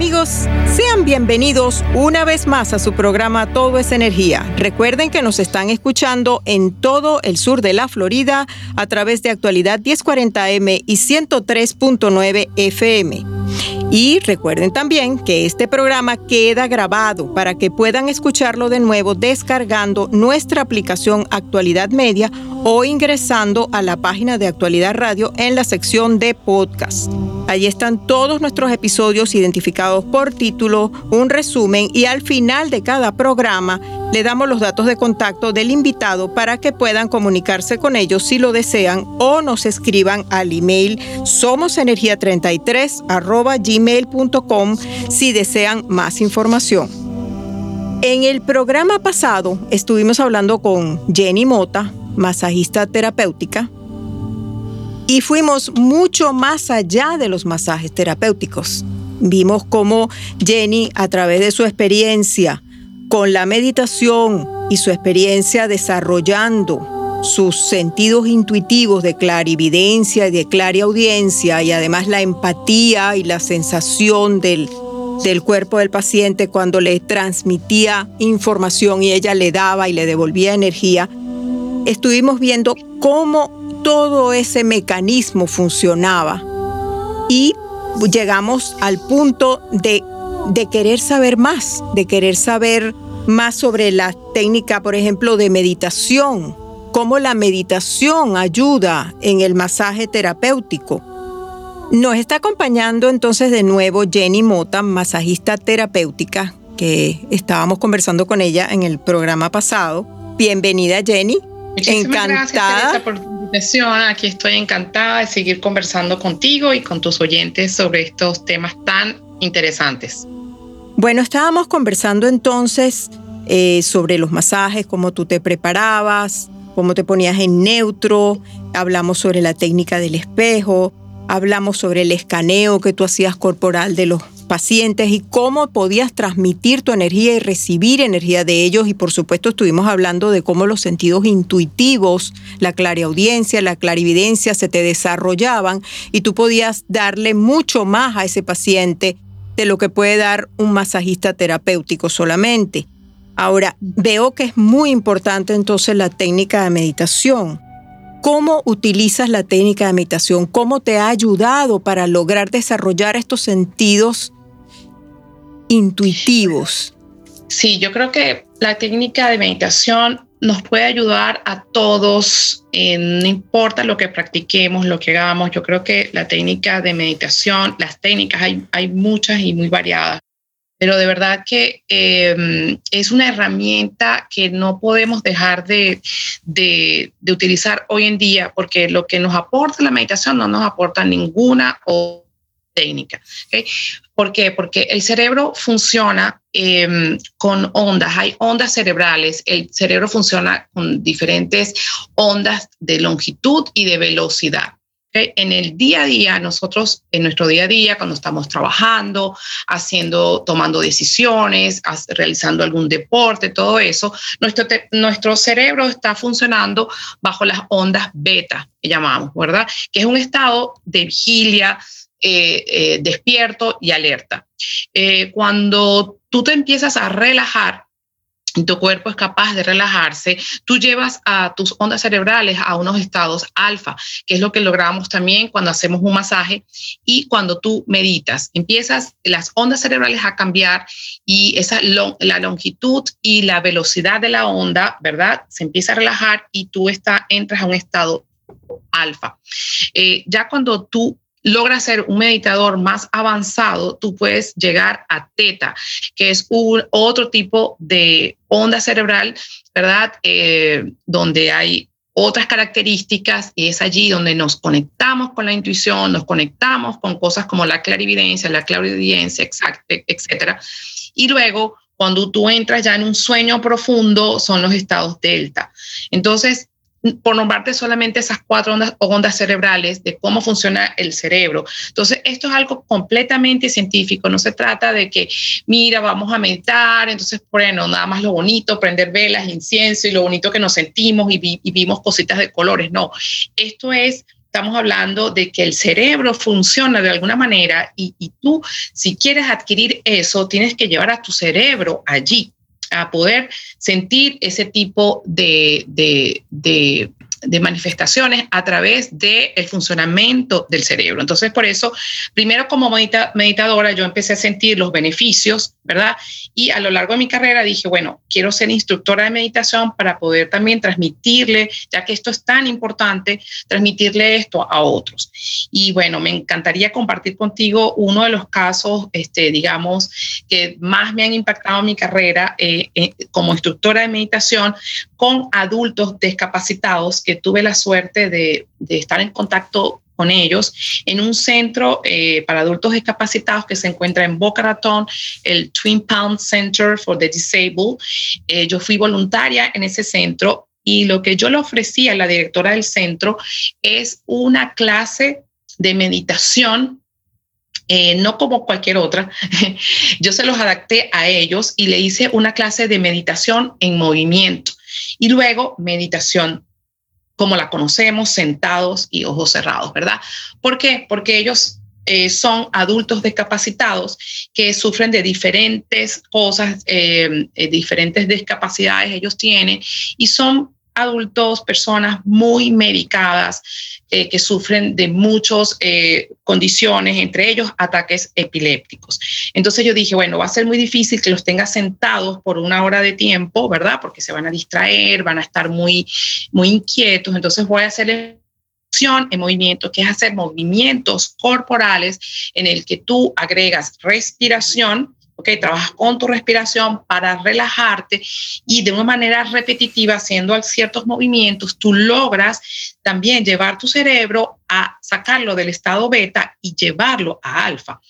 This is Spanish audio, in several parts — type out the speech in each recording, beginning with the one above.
Amigos, sean bienvenidos una vez más a su programa Todo es Energía. Recuerden que nos están escuchando en todo el sur de la Florida a través de actualidad 1040M y 103.9 FM. Y recuerden también que este programa queda grabado para que puedan escucharlo de nuevo descargando nuestra aplicación Actualidad Media o ingresando a la página de Actualidad Radio en la sección de podcast. Allí están todos nuestros episodios identificados por título, un resumen y al final de cada programa le damos los datos de contacto del invitado para que puedan comunicarse con ellos si lo desean o nos escriban al email somosenergia33 gmail.com si desean más información. En el programa pasado estuvimos hablando con Jenny Mota, masajista terapéutica, y fuimos mucho más allá de los masajes terapéuticos. Vimos cómo Jenny, a través de su experiencia con la meditación y su experiencia desarrollando sus sentidos intuitivos de clarividencia y de clariaudiencia y además la empatía y la sensación del, del cuerpo del paciente cuando le transmitía información y ella le daba y le devolvía energía, estuvimos viendo cómo todo ese mecanismo funcionaba y llegamos al punto de, de querer saber más, de querer saber más sobre la técnica, por ejemplo, de meditación, cómo la meditación ayuda en el masaje terapéutico. Nos está acompañando entonces de nuevo Jenny Mota, masajista terapéutica, que estábamos conversando con ella en el programa pasado. Bienvenida Jenny. encantada. Gracias, por la invitación. Aquí estoy encantada de seguir conversando contigo y con tus oyentes sobre estos temas tan interesantes. Bueno, estábamos conversando entonces eh, sobre los masajes, cómo tú te preparabas, cómo te ponías en neutro, hablamos sobre la técnica del espejo, hablamos sobre el escaneo que tú hacías corporal de los pacientes y cómo podías transmitir tu energía y recibir energía de ellos y por supuesto estuvimos hablando de cómo los sentidos intuitivos, la clariaudiencia, la clarividencia se te desarrollaban y tú podías darle mucho más a ese paciente de lo que puede dar un masajista terapéutico solamente. Ahora, veo que es muy importante entonces la técnica de meditación. ¿Cómo utilizas la técnica de meditación? ¿Cómo te ha ayudado para lograr desarrollar estos sentidos intuitivos? Sí, yo creo que la técnica de meditación nos puede ayudar a todos, no importa lo que practiquemos, lo que hagamos. Yo creo que la técnica de meditación, las técnicas hay, hay muchas y muy variadas, pero de verdad que em, es una herramienta que no podemos dejar de, de, utilizar hoy en día, porque lo que nos aporta la meditación no nos aporta ninguna técnica. ¿Por qué? Porque el cerebro funciona em, con ondas, hay ondas cerebrales, el cerebro funciona con diferentes ondas de longitud y de velocidad. En el día a día, nosotros, en nuestro día a día, cuando estamos trabajando, haciendo, tomando decisiones, realizando algún deporte, todo eso, nuestro, nuestro cerebro está funcionando bajo las ondas beta, que llamamos, ¿verdad? Que es un estado de vigilia, eh, eh, despierto y alerta. Eh, cuando tú te empiezas a relajar, tu cuerpo es capaz de relajarse, tú llevas a tus ondas cerebrales a unos estados alfa, que es lo que logramos también cuando hacemos un masaje y cuando tú meditas. Empiezas las ondas cerebrales a cambiar y esa la longitud y la velocidad de la onda, ¿verdad? Se empieza a relajar y tú está, entras a un estado alfa. Eh, ya cuando tú logras ser un meditador más avanzado, tú puedes llegar a teta, que es un otro tipo de onda cerebral, ¿verdad? Eh, donde hay otras características y es allí donde nos conectamos con la intuición, nos conectamos con cosas como la clarividencia, la clarividencia, etcétera. Y luego, cuando tú entras ya en un sueño profundo, son los estados delta. Entonces, por nombrarte solamente esas cuatro ondas, ondas cerebrales de cómo funciona el cerebro. Entonces, esto es algo completamente científico. No se trata de que, mira, vamos a meditar, entonces, bueno, nada más lo bonito, prender velas, incienso y lo bonito que nos sentimos y, vimos cositas de colores. No, esto es estamos hablando de que el cerebro funciona de alguna manera y, tú, si quieres adquirir eso, tienes que llevar a tu cerebro allí a poder sentir ese tipo de, de, de de manifestaciones a través del el funcionamiento del cerebro. Entonces, por eso, primero como meditadora, yo empecé a sentir los beneficios, ¿verdad? Y a lo largo de mi carrera dije, bueno, quiero ser instructora de meditación para poder también transmitirle, ya que esto es tan importante, transmitirle esto a otros. Y bueno, me encantaría compartir contigo uno de los casos, este, digamos, que más me han impactado en mi carrera eh, eh, como instructora de meditación con adultos discapacitados tuve la suerte de, estar en contacto con ellos en un centro eh, para adultos discapacitados que se encuentra en Boca Raton, el Twin Pound Center for the Disabled. Eh, yo fui voluntaria en ese centro y lo que yo le ofrecí a la directora del centro es una clase de meditación eh, no como cualquier otra. Yo se los adapté a ellos y le hice una clase de meditación en movimiento y luego meditación como la conocemos, sentados y ojos cerrados, ¿verdad? ¿Por qué? Porque ellos eh, son adultos discapacitados que sufren de diferentes cosas, eh, eh, diferentes discapacidades ellos tienen y son adultos, personas muy medicadas eh, que sufren de muchas eh, condiciones, entre ellos ataques epilépticos. Entonces yo dije, bueno, va a ser muy difícil que los tenga sentados por una hora de tiempo, ¿verdad? Porque se van a distraer, van a estar muy, muy inquietos. Entonces voy a hacer en movimiento, que es hacer movimientos corporales en el que tú agregas respiración, ¿ok? Trabajas con tu respiración para relajarte y de una manera repetitiva, haciendo ciertos movimientos, tú logras también llevar tu cerebro a sacarlo del estado beta y llevarlo a alfa.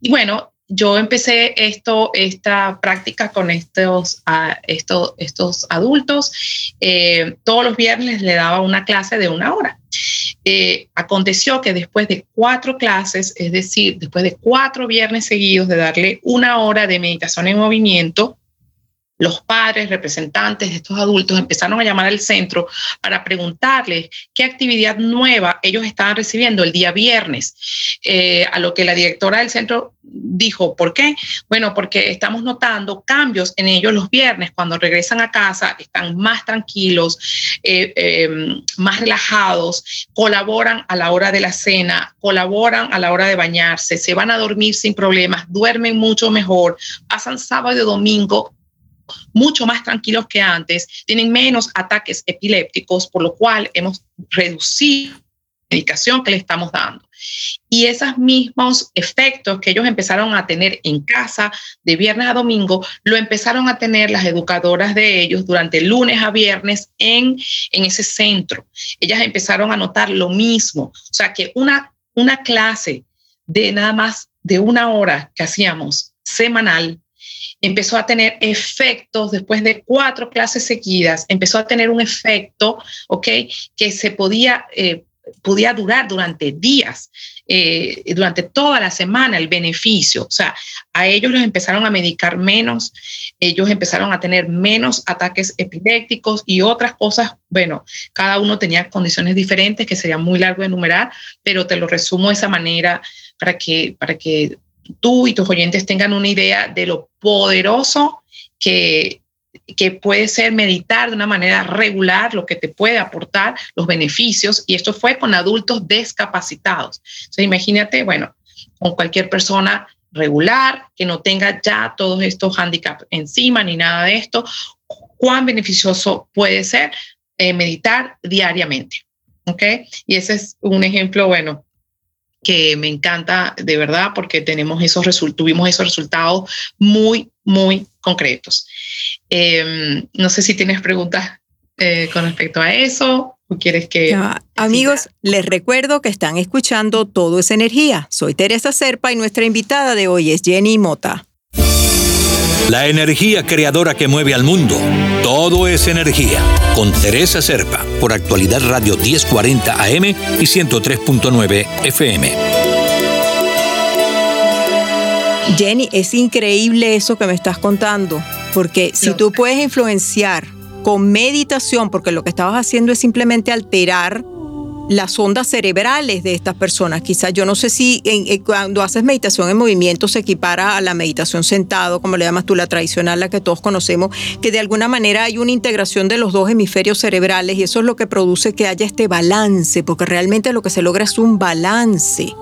Y bueno, yo empecé esto, esta práctica con estos, estos, estos adultos. Eh, todos los viernes le daba una clase de una hora. Eh, aconteció que después de cuatro clases, es decir, después de cuatro viernes seguidos de darle una hora de meditación en movimiento, los padres, representantes de estos adultos empezaron a llamar al centro para preguntarles qué actividad nueva ellos estaban recibiendo el día viernes. Eh, a lo que la directora del centro dijo, ¿por qué? Bueno, porque estamos notando cambios en ellos los viernes. Cuando regresan a casa, están más tranquilos, eh, eh, más relajados, colaboran a la hora de la cena, colaboran a la hora de bañarse, se van a dormir sin problemas, duermen mucho mejor, pasan sábado y domingo mucho más tranquilos que antes, tienen menos ataques epilépticos, por lo cual hemos reducido la medicación que le estamos dando. Y esos mismos efectos que ellos empezaron a tener en casa de viernes a domingo, lo empezaron a tener las educadoras de ellos durante lunes a viernes en, en ese centro. Ellas empezaron a notar lo mismo. O sea que una, una clase de nada más de una hora que hacíamos semanal empezó a tener efectos después de cuatro clases seguidas, empezó a tener un efecto, ¿ok? Que se podía, eh, podía durar durante días, eh, durante toda la semana el beneficio. O sea, a ellos los empezaron a medicar menos, ellos empezaron a tener menos ataques epilépticos y otras cosas. Bueno, cada uno tenía condiciones diferentes que sería muy largo de enumerar, pero te lo resumo de esa manera para que, para que tú y tus oyentes tengan una idea de lo poderoso que que puede ser meditar de una manera regular, lo que te puede aportar los beneficios. Y esto fue con adultos discapacitados. Entonces, imagínate, bueno, con cualquier persona regular, que no tenga ya todos estos handicaps encima ni nada de esto, cuán beneficioso puede ser eh, meditar diariamente. ¿Ok? Y ese es un ejemplo, bueno, que me encanta de verdad porque tenemos esos tuvimos esos resultados muy, muy concretos. Em, no sé si tienes preguntas eh, con respecto a eso o quieres que... amigos, les recuerdo que están escuchando Todo es Energía. Soy Teresa Serpa y nuestra invitada de hoy es Jenny Mota. La energía creadora que mueve al mundo. Todo es energía. Con Teresa Serpa, por actualidad Radio 1040 AM y 103.9 FM. Jenny, es increíble eso que me estás contando, porque si tú puedes influenciar con meditación, porque lo que estabas haciendo es simplemente alterar las ondas cerebrales de estas personas. Quizás yo no sé si cuando haces meditación en movimiento se equipara a la meditación sentado, como le llamas tú, la tradicional, la que todos conocemos, que de alguna manera hay una integración de los dos hemisferios cerebrales y eso es lo que produce que haya este balance, porque realmente lo que se logra es un balance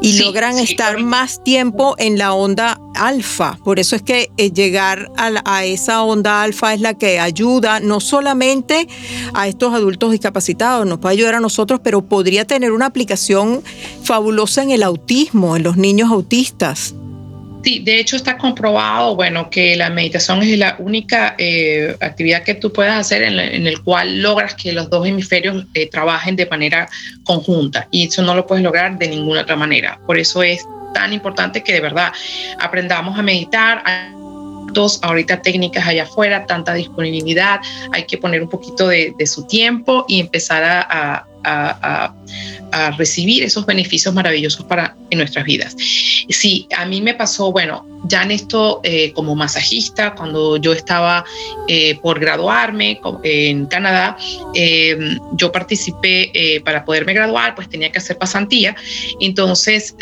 y logran estar más tiempo en la onda alfa. Por eso es que eh, llegar a, esa onda alfa es la que ayuda no solamente a estos adultos discapacitados, nos puede ayudar a nosotros, pero podría tener una aplicación fabulosa en el autismo, en los niños autistas. Sí, de hecho está comprobado, bueno, que la meditación es la única eh, actividad que tú puedes hacer en, el cual logras que los dos hemisferios eh, trabajen de manera conjunta y eso no lo puedes lograr de ninguna otra manera. Por eso es tan importante que de verdad aprendamos a meditar. Hay dos ahorita técnicas allá afuera, tanta disponibilidad, hay que poner un poquito de, su tiempo y empezar a a, recibir esos beneficios maravillosos para en nuestras vidas. Sí, a mí me pasó, bueno, ya en esto eh, como masajista, cuando yo estaba eh, por graduarme en Canadá, em, yo participé eh, para poderme graduar, pues tenía que hacer pasantía. Entonces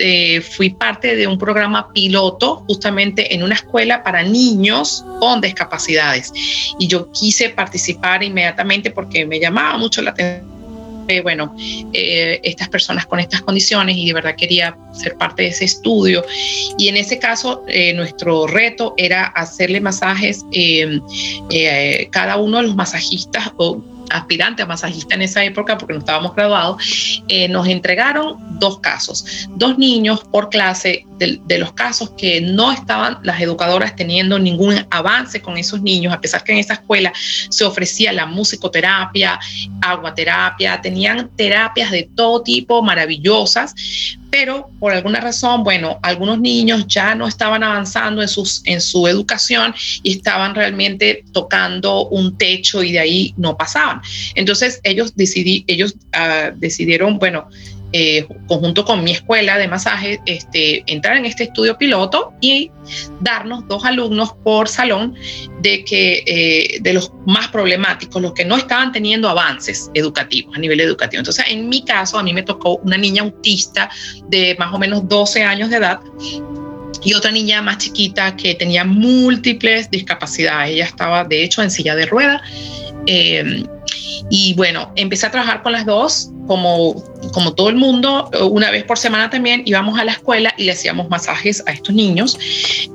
fui parte de un programa piloto justamente en una escuela para niños con discapacidades. Y yo quise participar inmediatamente porque me llamaba mucho la atención bueno, eh, estas personas con estas condiciones y de verdad quería ser parte de ese estudio. Y en ese caso, eh, nuestro reto era hacerle masajes, eh, cada uno de los masajistas o aspirante a masajista en esa época, porque no estábamos graduados, eh, nos entregaron dos casos, dos niños por clase de, los casos que no estaban las educadoras teniendo ningún avance con esos niños, a pesar que en esa escuela se ofrecía la musicoterapia, aguaterapia, tenían terapias de todo tipo maravillosas, pero por alguna razón, bueno, algunos niños ya no estaban avanzando en, sus, en su educación y estaban realmente tocando un techo y de ahí no pasaban. Entonces ellos, decidí, ellos uh, decidieron, bueno, eh, conjunto con mi escuela de masaje, este, entrar en este estudio piloto y darnos dos alumnos por salón de, que, eh, de los más problemáticos, los que no estaban teniendo avances educativos a nivel educativo. Entonces, en mi caso, a mí me tocó una niña autista de más o menos 12 años de edad y otra niña más chiquita que tenía múltiples discapacidades. Ella estaba, de hecho, en silla de rueda. Eh, y bueno, empecé a trabajar con las dos, como, como todo el mundo, una vez por semana también íbamos a la escuela y le hacíamos masajes a estos niños.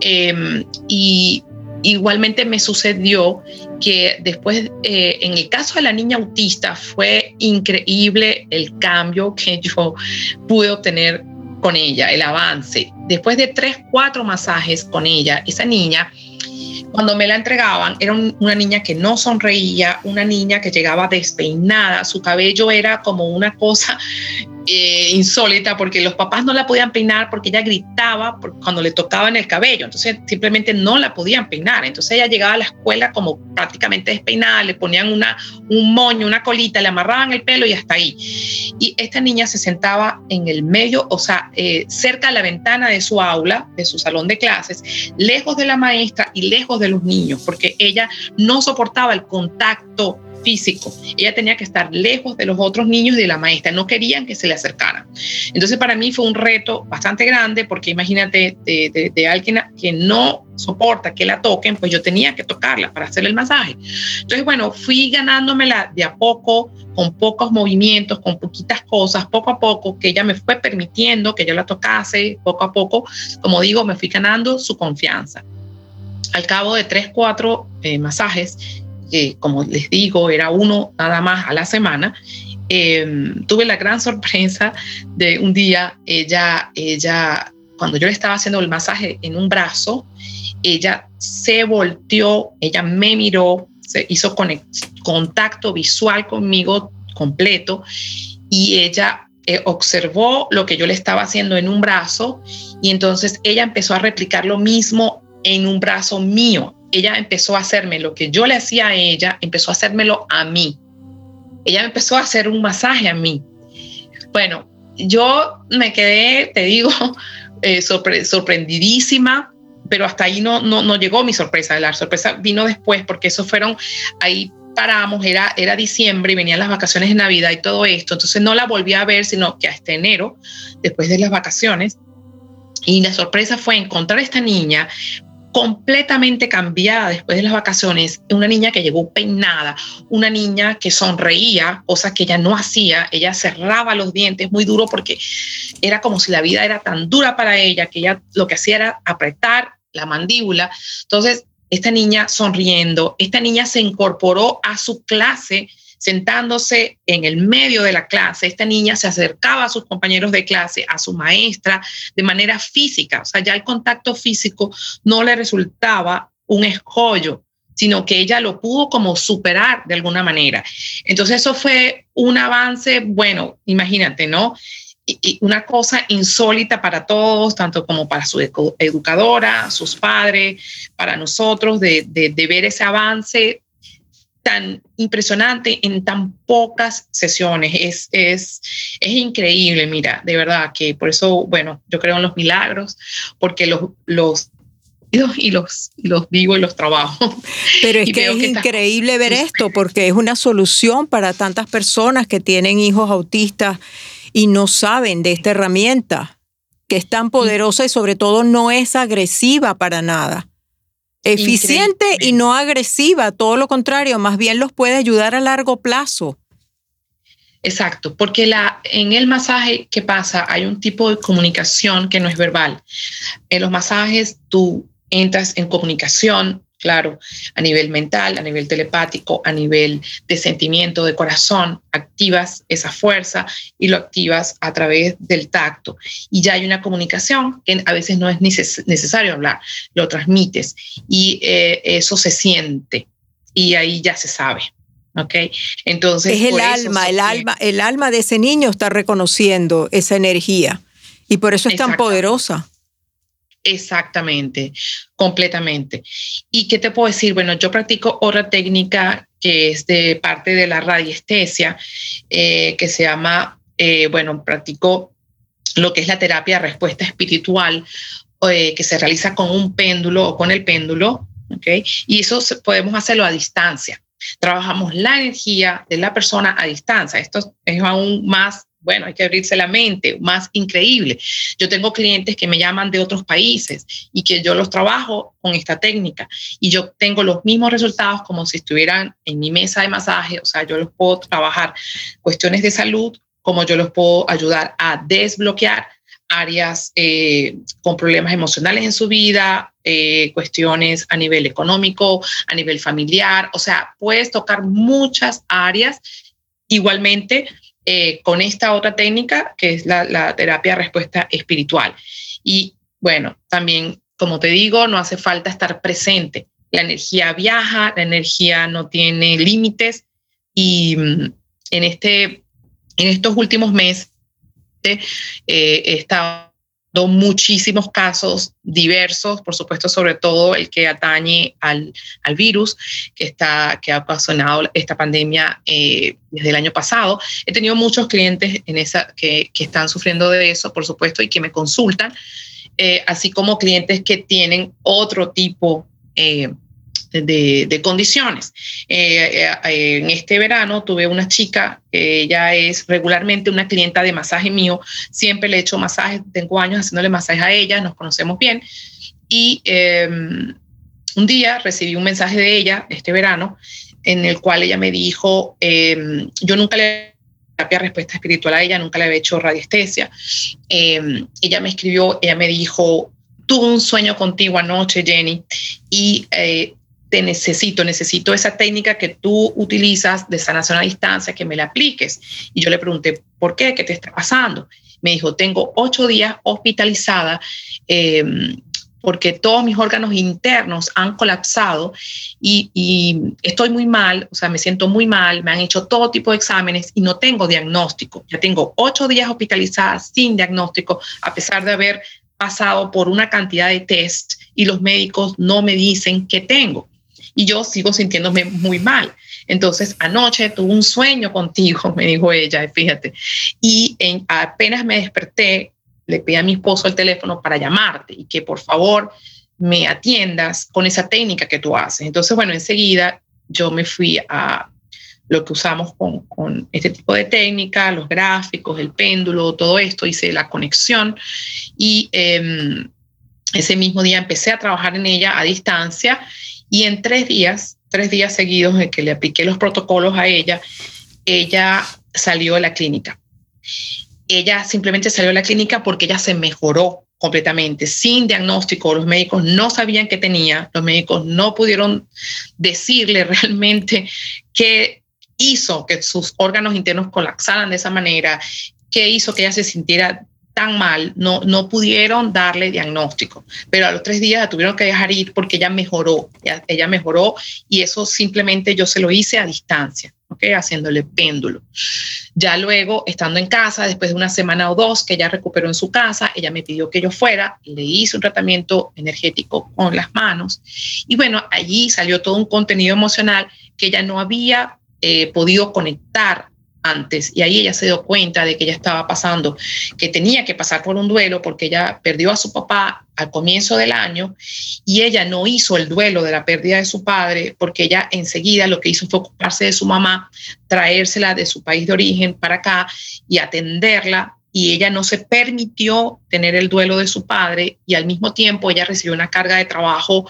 Em, y igualmente me sucedió que después, eh, en el caso de la niña autista, fue increíble el cambio que yo pude obtener con ella, el avance. Después de tres, cuatro masajes con ella, esa niña cuando me la entregaban, era una niña que no sonreía, una niña que llegaba despeinada, su cabello era como una cosa eh, insólita porque los papás no la podían peinar porque ella gritaba cuando le tocaban el cabello, entonces simplemente no la podían peinar. Entonces ella llegaba a la escuela como prácticamente despeinada, le ponían una, un moño, una colita, le amarraban el pelo y hasta ahí. Y esta niña se sentaba en el medio, o sea, eh, cerca de la ventana de su aula, de su salón de clases, lejos de la maestra y lejos de los niños, porque ella no soportaba el contacto físico. Ella tenía que estar lejos de los otros niños y de la maestra. No querían que se le acercaran. Entonces para mí fue un reto bastante grande porque imagínate de, de alguien que no soporta que la toquen, pues yo tenía que tocarla para hacerle el masaje. Entonces, bueno, fui ganándomela de a poco, con pocos movimientos, con poquitas cosas, poco a poco, que ella me fue permitiendo que yo la tocase, poco a poco, como digo, me fui ganando su confianza. Al cabo de tres, cuatro eh, masajes, que como les digo, era uno nada más a la semana, em, tuve la gran sorpresa de un día, ella, ella, cuando yo le estaba haciendo el masaje en un brazo, ella se volteó, ella me miró, se hizo contacto visual conmigo completo y ella eh, observó lo que yo le estaba haciendo en un brazo y entonces ella empezó a replicar lo mismo en un brazo mío. Ella empezó a hacerme lo que yo le hacía a ella, empezó a hacérmelo a mí. Ella empezó a hacer un masaje a mí. Bueno, yo me quedé, te digo, eh, sorprendidísima pero hasta ahí no, no, no llegó mi sorpresa. La sorpresa vino después porque eso fueron, ahí paramos, era, era diciembre y venían las vacaciones de Navidad y todo esto. Entonces no la volví a ver, sino que hasta enero, después de las vacaciones. Y la sorpresa fue encontrar a esta niña completamente cambiada después de las vacaciones, una niña que llegó peinada, una niña que sonreía, cosas que ella no hacía, ella cerraba los dientes muy duro porque era como si la vida era tan dura para ella que ella lo que hacía era apretar la mandíbula. Entonces, esta niña sonriendo, esta niña se incorporó a su clase sentándose en el medio de la clase, esta niña se acercaba a sus compañeros de clase, a su maestra, de manera física, o sea, ya el contacto físico no le resultaba un escollo, sino que ella lo pudo como superar de alguna manera. Entonces eso fue un avance, bueno, imagínate, ¿no? una cosa insólita para todos, tanto como para su educadora, sus padres, para nosotros, de, ver ese avance tan impresionante en tan pocas sesiones. Es, es, es increíble, mira, de verdad que por eso, bueno, yo creo en los milagros, porque los, los y los, los vivo y los trabajo. Pero es que es increíble ver esto porque es una solución para tantas personas que tienen hijos autistas y no saben de esta herramienta, que es tan poderosa y sobre todo no es agresiva para nada. Eficiente y no agresiva, todo lo contrario, más bien los puede ayudar a largo plazo. Exacto, porque la, en el masaje, ¿qué pasa? Hay un tipo de comunicación que no es verbal. En los masajes tú entras en comunicación claro, a nivel mental, a nivel telepático, a nivel de sentimiento, de corazón, activas esa fuerza y lo activas a través del tacto. Y ya hay una comunicación que a veces no es necesario hablar, lo transmites y eh, eso se siente y ahí ya se sabe. ¿ok? Entonces es el alma, el alma, el alma de ese niño está reconociendo esa energía y por eso es tan poderosa. Exactamente, completamente. ¿Y qué te puedo decir? Bueno, yo practico otra técnica que es de parte de la radiestesia, eh, que se llama, eh, bueno, practico lo que es la terapia de respuesta espiritual, eh, que se realiza con un péndulo o con el péndulo, ¿ok? Y eso podemos hacerlo a distancia. Trabajamos la energía de la persona a distancia. Esto es aún más bueno, hay que abrirse la mente, más increíble. Yo tengo clientes que me llaman de otros países y que yo los trabajo con esta técnica y yo tengo los mismos resultados como si estuvieran en mi mesa de masaje, o sea, yo los puedo trabajar cuestiones de salud, como yo los puedo ayudar a desbloquear áreas eh, con problemas emocionales en su vida, eh, cuestiones a nivel económico, a nivel familiar, o sea, puedes tocar muchas áreas. Igualmente, eh, con esta otra técnica que es la, terapia respuesta espiritual. Y bueno, también, como te digo, no hace falta estar presente. La energía viaja, la energía no tiene límites y mm, en, este, en estos últimos meses eh, muchísimos casos diversos, por supuesto, sobre todo el que atañe al, al virus que, está, que ha ocasionado esta pandemia eh, desde el año pasado. He tenido muchos clientes en esa, que, que están sufriendo de eso, por supuesto, y que me consultan, eh, así como clientes que tienen otro tipo eh, de, condiciones. Eh, eh, en este verano tuve una chica, ella es regularmente una clienta de masaje mío, siempre le he hecho masajes, tengo años haciéndole masaje a ella, nos conocemos bien, y em, un día recibí un mensaje de ella este verano en el cual ella me dijo, em, yo nunca le terapia respuesta espiritual a ella, nunca le había hecho radiestesia. Em, ella me escribió, ella me dijo, tuve un sueño contigo anoche, Jenny, y eh, te necesito, necesito esa técnica que tú utilizas de sanación a distancia, que me la apliques. Y yo le pregunté, ¿por qué? ¿Qué te está pasando? Me dijo, tengo ocho días hospitalizada eh, porque todos mis órganos internos han colapsado y, y, estoy muy mal, o sea, me siento muy mal, me han hecho todo tipo de exámenes y no tengo diagnóstico. Ya tengo ocho días hospitalizada sin diagnóstico, a pesar de haber pasado por una cantidad de test y los médicos no me dicen qué tengo y yo sigo sintiéndome muy mal. Entonces, anoche tuve un sueño contigo, me dijo ella, fíjate, y en, apenas me desperté, le pedí a mi esposo el teléfono para llamarte y que por favor me atiendas con esa técnica que tú haces. Entonces, bueno, enseguida yo me fui a lo que usamos con, con este tipo de técnica, los gráficos, el péndulo, todo esto, hice la conexión y em, ese mismo día empecé a trabajar en ella a distancia y en tres días, tres días seguidos en que le apliqué los protocolos a ella, ella salió de la clínica. Ella simplemente salió de la clínica porque ella se mejoró completamente, sin diagnóstico. Los médicos no sabían qué tenía, los médicos no pudieron decirle realmente qué hizo que sus órganos internos colapsaran de esa manera, qué hizo que ella se sintiera tan mal, no, no pudieron darle diagnóstico, pero a los tres días la tuvieron que dejar ir porque ella mejoró, ella, mejoró y eso simplemente yo se lo hice a distancia, ¿ok? Haciéndole péndulo. Ya luego, estando en casa, después de una semana o dos que ella recuperó en su casa, ella me pidió que yo fuera, le hice un tratamiento energético con las manos y bueno, allí salió todo un contenido emocional que ella no había eh, podido conectar antes. Y ahí ella se dio cuenta de que ella estaba pasando, que tenía que pasar por un duelo porque ella perdió a su papá al comienzo del año y ella no hizo el duelo de la pérdida de su padre porque ella enseguida lo que hizo fue ocuparse de su mamá, traérsela de su país de origen para acá y atenderla y ella no se permitió tener el duelo de su padre y al mismo tiempo ella recibió una carga de trabajo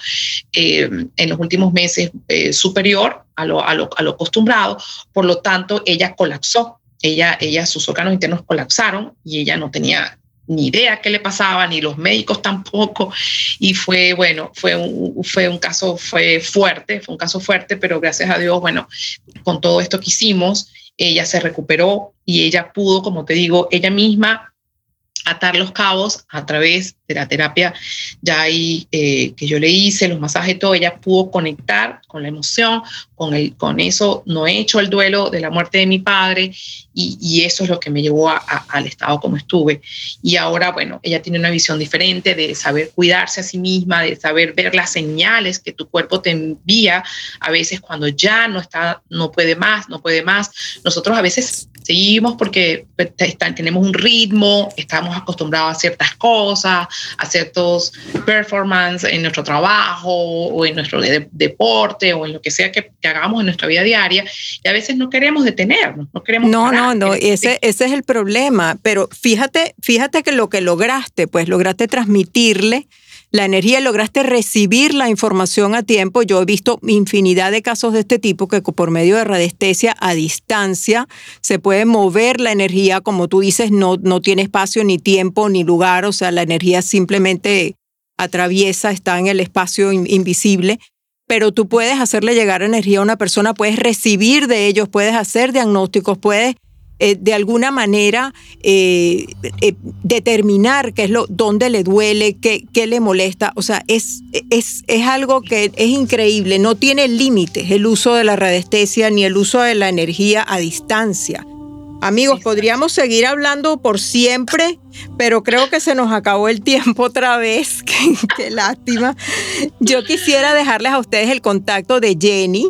eh, en los últimos meses eh, superior a lo, a, lo, a lo, acostumbrado, por lo tanto ella colapsó, ella, ella, sus órganos internos colapsaron y ella no tenía ni idea qué le pasaba, ni los médicos tampoco, y fue, bueno, fue un, fue un caso, fue fuerte, fue un caso fuerte, pero gracias a Dios, bueno, con todo esto que hicimos, ella se recuperó y ella pudo, como te digo, ella misma atar los cabos a través de la terapia. Ya ahí eh, que yo le hice, los masajes, todo, ella pudo conectar con la emoción, con, el, con eso, no he hecho el duelo de la muerte de mi padre y, eso es lo que me llevó al estado como estuve. Y ahora, bueno, ella tiene una visión diferente de saber cuidarse a sí misma, de saber ver las señales que tu cuerpo te envía a veces cuando ya no está, no puede más, no puede más. Nosotros a veces seguimos porque pues, tenemos un ritmo, estamos acostumbrados a ciertas cosas, a ciertos performance en nuestro trabajo o en nuestro deporte o en lo que sea que, hagamos en nuestra vida diaria y a veces no queremos detenernos, no queremos... No, no, no, ese, ese es el problema, pero fíjate, fíjate que lo que lograste, pues lograste transmitirle la energía, lograste recibir la información a tiempo. Yo he visto infinidad de casos de este tipo que por medio de radiestesia a distancia se puede mover la energía, como tú dices, no, no tiene espacio ni tiempo ni lugar, o sea, la energía simplemente atraviesa, está en el espacio invisible. Pero tú puedes hacerle llegar energía a una persona, puedes recibir de ellos, puedes hacer diagnósticos, puedes eh, de alguna manera eh, eh, determinar qué es lo, dónde le duele, qué, qué le molesta. O sea, es, es, es, algo que es increíble, no tiene límites el uso de la radiestesia ni el uso de la energía a distancia. Amigos, podríamos seguir hablando por siempre, pero creo que se nos acabó el tiempo otra vez. qué, qué lástima. Yo quisiera dejarles a ustedes el contacto de Jenny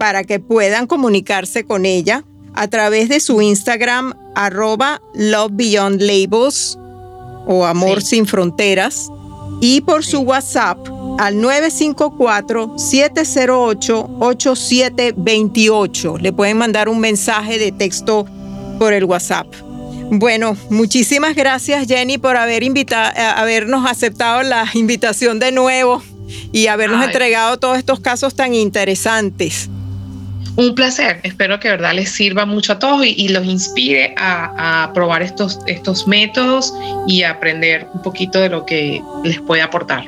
para que puedan comunicarse con ella a través de su Instagram arroba Love Beyond Labels o Amor Sin Fronteras. y por su WhatsApp al 954-708-8728. Le pueden mandar un mensaje de texto por el WhatsApp. Bueno, muchísimas gracias Jenny por haber invitado, eh, habernos aceptado la invitación de nuevo y habernos entregado todos estos casos tan interesantes. Un placer, espero que verdad les sirva mucho a todos y, los inspire a, probar estos, estos métodos y aprender un poquito de lo que les puede aportar.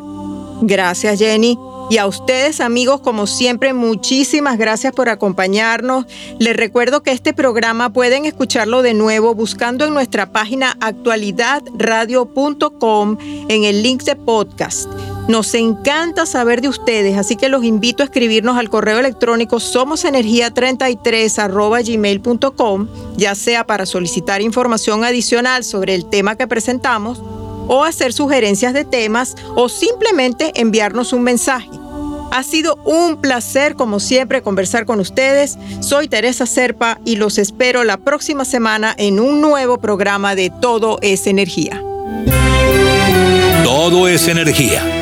Gracias Jenny. Y a ustedes amigos, como siempre, muchísimas gracias por acompañarnos. Les recuerdo que este programa pueden escucharlo de nuevo buscando en nuestra página actualidadradio.com en el link de podcast. Nos encanta saber de ustedes, así que los invito a escribirnos al correo electrónico somosenergia33 gmail.com, ya sea para solicitar información adicional sobre el tema que presentamos o hacer sugerencias de temas o simplemente enviarnos un mensaje. Ha sido un placer, como siempre, conversar con ustedes. Soy Teresa Serpa y los espero la próxima semana en un nuevo programa de Todo es Energía. Todo es Energía,